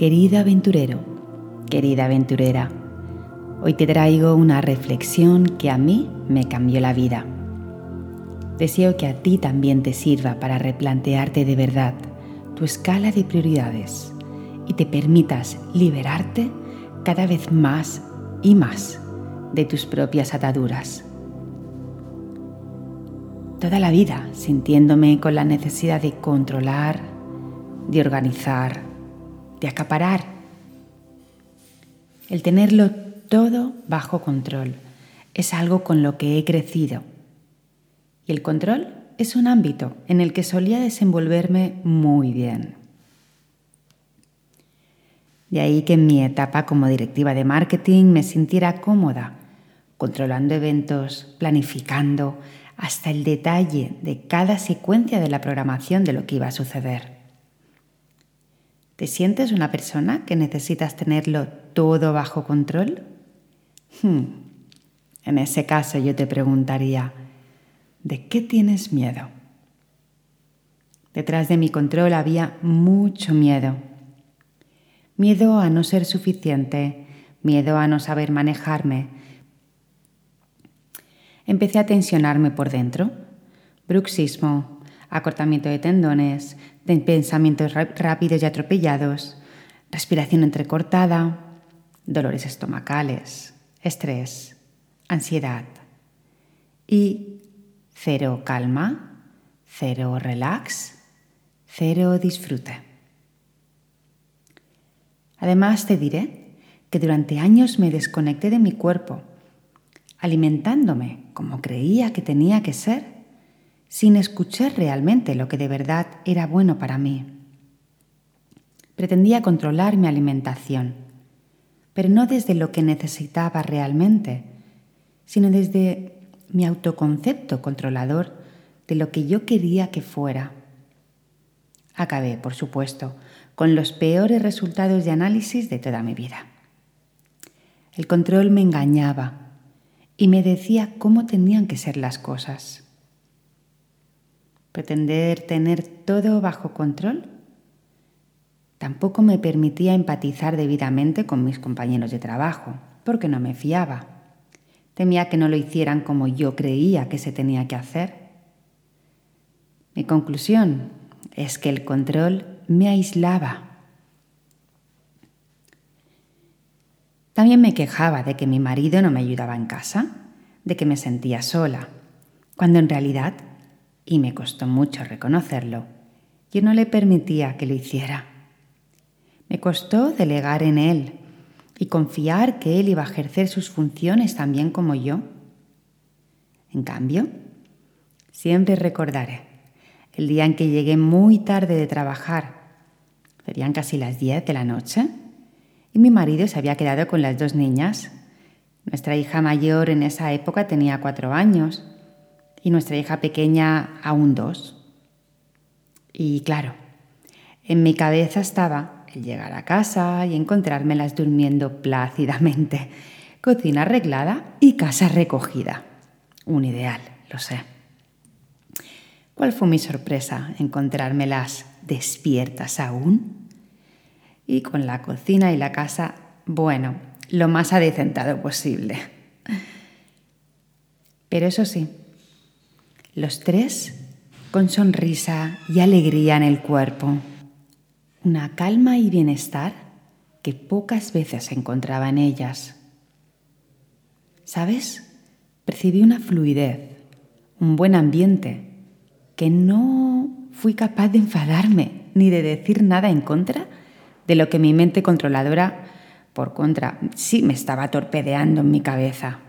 Querido aventurero, querida aventurera, hoy te traigo una reflexión que a mí me cambió la vida. Deseo que a ti también te sirva para replantearte de verdad tu escala de prioridades y te permitas liberarte cada vez más y más de tus propias ataduras. Toda la vida sintiéndome con la necesidad de controlar, de organizar, de acaparar. El tenerlo todo bajo control es algo con lo que he crecido. Y el control es un ámbito en el que solía desenvolverme muy bien. De ahí que en mi etapa como directiva de marketing me sintiera cómoda, controlando eventos, planificando hasta el detalle de cada secuencia de la programación de lo que iba a suceder. ¿Te sientes una persona que necesitas tenerlo todo bajo control? Hmm. En ese caso yo te preguntaría, ¿de qué tienes miedo? Detrás de mi control había mucho miedo. Miedo a no ser suficiente, miedo a no saber manejarme. Empecé a tensionarme por dentro. Bruxismo, acortamiento de tendones, pensamientos rápidos y atropellados, respiración entrecortada, dolores estomacales, estrés, ansiedad y cero calma, cero relax, cero disfrute. Además te diré que durante años me desconecté de mi cuerpo, alimentándome como creía que tenía que ser sin escuchar realmente lo que de verdad era bueno para mí. Pretendía controlar mi alimentación, pero no desde lo que necesitaba realmente, sino desde mi autoconcepto controlador de lo que yo quería que fuera. Acabé, por supuesto, con los peores resultados de análisis de toda mi vida. El control me engañaba y me decía cómo tenían que ser las cosas. Pretender tener todo bajo control tampoco me permitía empatizar debidamente con mis compañeros de trabajo, porque no me fiaba. Temía que no lo hicieran como yo creía que se tenía que hacer. Mi conclusión es que el control me aislaba. También me quejaba de que mi marido no me ayudaba en casa, de que me sentía sola, cuando en realidad y me costó mucho reconocerlo, yo no le permitía que lo hiciera. Me costó delegar en él y confiar que él iba a ejercer sus funciones también como yo. En cambio, siempre recordaré el día en que llegué muy tarde de trabajar, serían casi las 10 de la noche, y mi marido se había quedado con las dos niñas. Nuestra hija mayor en esa época tenía cuatro años y nuestra hija pequeña aún dos. Y claro, en mi cabeza estaba el llegar a casa y encontrármelas durmiendo plácidamente, cocina arreglada y casa recogida. Un ideal, lo sé. ¿Cuál fue mi sorpresa encontrármelas despiertas aún? Y con la cocina y la casa, bueno, lo más adecentado posible. Pero eso sí, los tres con sonrisa y alegría en el cuerpo, una calma y bienestar que pocas veces encontraba en ellas. ¿Sabes? Percibí una fluidez, un buen ambiente, que no fui capaz de enfadarme ni de decir nada en contra de lo que mi mente controladora, por contra, sí me estaba torpedeando en mi cabeza.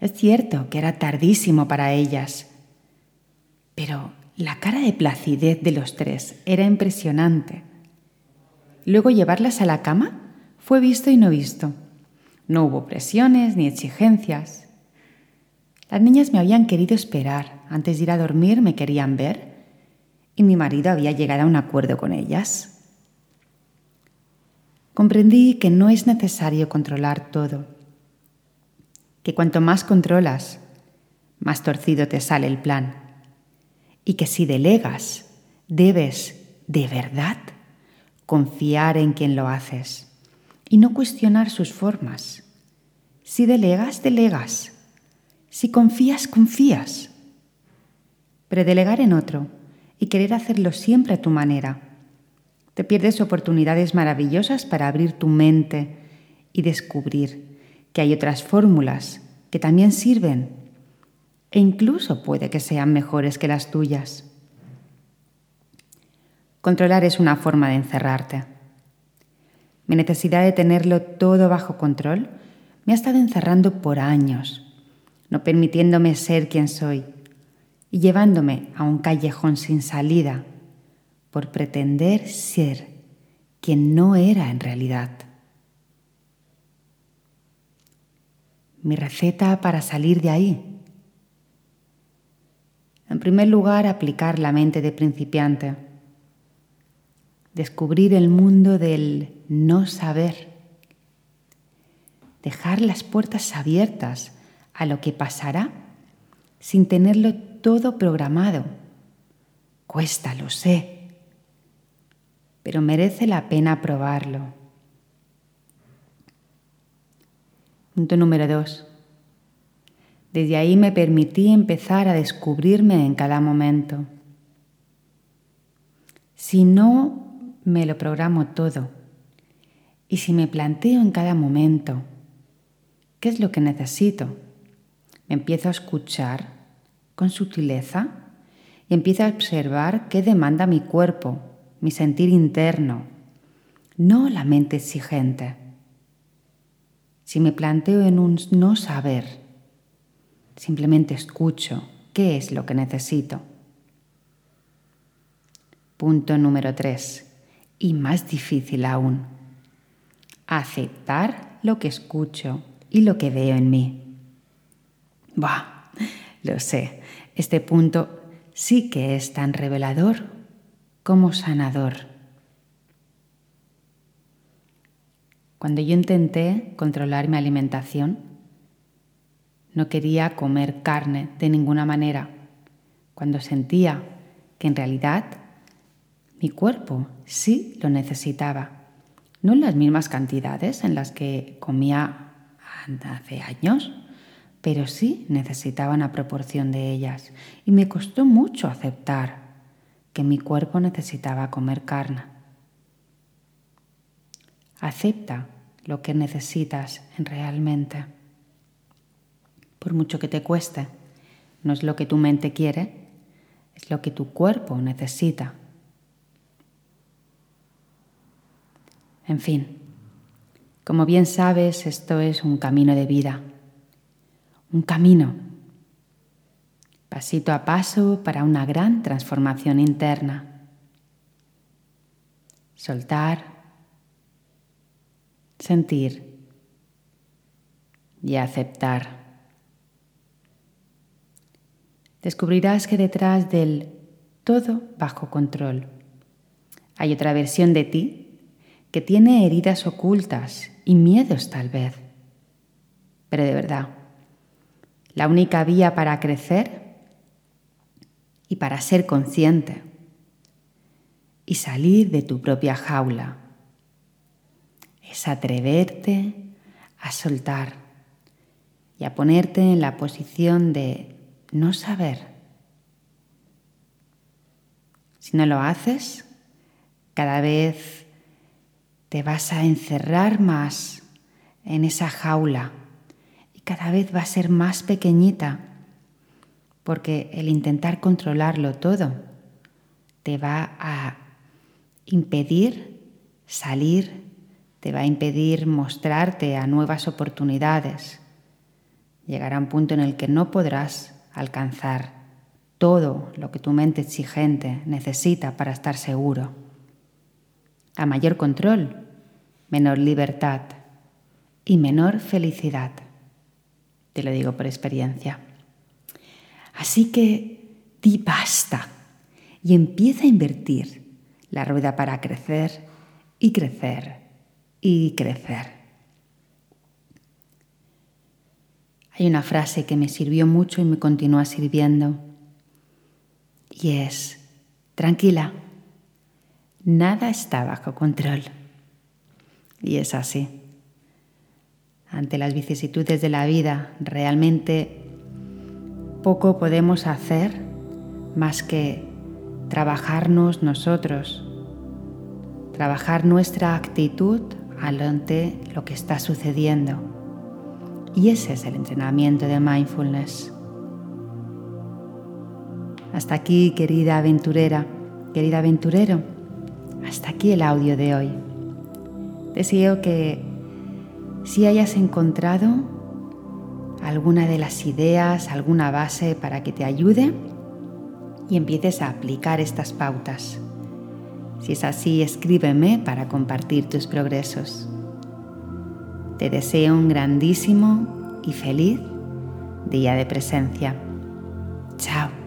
Es cierto que era tardísimo para ellas, pero la cara de placidez de los tres era impresionante. Luego llevarlas a la cama fue visto y no visto. No hubo presiones ni exigencias. Las niñas me habían querido esperar. Antes de ir a dormir me querían ver y mi marido había llegado a un acuerdo con ellas. Comprendí que no es necesario controlar todo que cuanto más controlas, más torcido te sale el plan. Y que si delegas, debes, de verdad, confiar en quien lo haces y no cuestionar sus formas. Si delegas, delegas. Si confías, confías. Pero delegar en otro y querer hacerlo siempre a tu manera, te pierdes oportunidades maravillosas para abrir tu mente y descubrir que hay otras fórmulas que también sirven e incluso puede que sean mejores que las tuyas. Controlar es una forma de encerrarte. Mi necesidad de tenerlo todo bajo control me ha estado encerrando por años, no permitiéndome ser quien soy y llevándome a un callejón sin salida por pretender ser quien no era en realidad. Mi receta para salir de ahí. En primer lugar, aplicar la mente de principiante descubrir el mundo del no saber, dejar las puertas abiertas a lo que pasará sin tenerlo todo programado. Cuesta, lo sé, pero merece la pena probarlo. Punto número dos. Desde ahí me permití empezar a descubrirme en cada momento. Si no me lo programo todo. Y si me planteo en cada momento, ¿qué es lo que necesito? Me empiezo a escuchar con sutileza y empiezo a observar qué demanda mi cuerpo, mi sentir interno, no la mente exigente. Si me planteo en un no saber, simplemente escucho qué es lo que necesito. Punto número 3 y más difícil aún, aceptar lo que escucho y lo que veo en mí. Bah, lo sé, este punto sí que es tan revelador como sanador. Cuando yo intenté controlar mi alimentación, no quería comer carne de ninguna manera, cuando sentía que en realidad mi cuerpo sí lo necesitaba. No en las mismas cantidades en las que comía hace años, pero sí necesitaba una proporción de ellas. Y me costó mucho aceptar que mi cuerpo necesitaba comer carne. Acepta lo que necesitas realmente. Por mucho que te cueste, no es lo que tu mente quiere, es lo que tu cuerpo necesita En fin, como bien sabes, esto es un camino de vida, un camino, pasito a paso para una gran transformación interna. Soltar, sentir y aceptar. Descubrirás que detrás del todo bajo control hay otra versión de ti que tiene heridas ocultas y miedos tal vez. Pero de verdad, la única vía para crecer y para ser consciente y salir de tu propia jaula es atreverte a soltar y a ponerte en la posición de no saber. Si no lo haces, cada vez te vas a encerrar más en esa jaula y cada vez va a ser más pequeñita porque el intentar controlarlo todo te va a impedir salir, te va a impedir mostrarte a nuevas oportunidades. Llegará un punto en el que no podrás alcanzar todo lo que tu mente exigente necesita para estar seguro a mayor control, menor libertad y menor felicidad. Te lo digo por experiencia. Así que di basta y empieza a invertir la rueda para crecer y crecer y crecer. Hay una frase que me sirvió mucho y me continúa sirviendo y es, tranquila, nada está bajo control. Y es así. Ante las vicisitudes de la vida, realmente poco podemos hacer más que trabajarnos nosotros, trabajar nuestra actitud ante lo que está sucediendo. Y ese es el entrenamiento de mindfulness. Hasta aquí, querida aventurera, querida aventurero, hasta aquí el audio de hoy. Deseo que si hayas encontrado alguna de las ideas, alguna base para que te ayude y empieces a aplicar estas pautas. Si es así, escríbeme para compartir tus progresos. Te deseo un grandísimo y feliz día de presencia. Chao.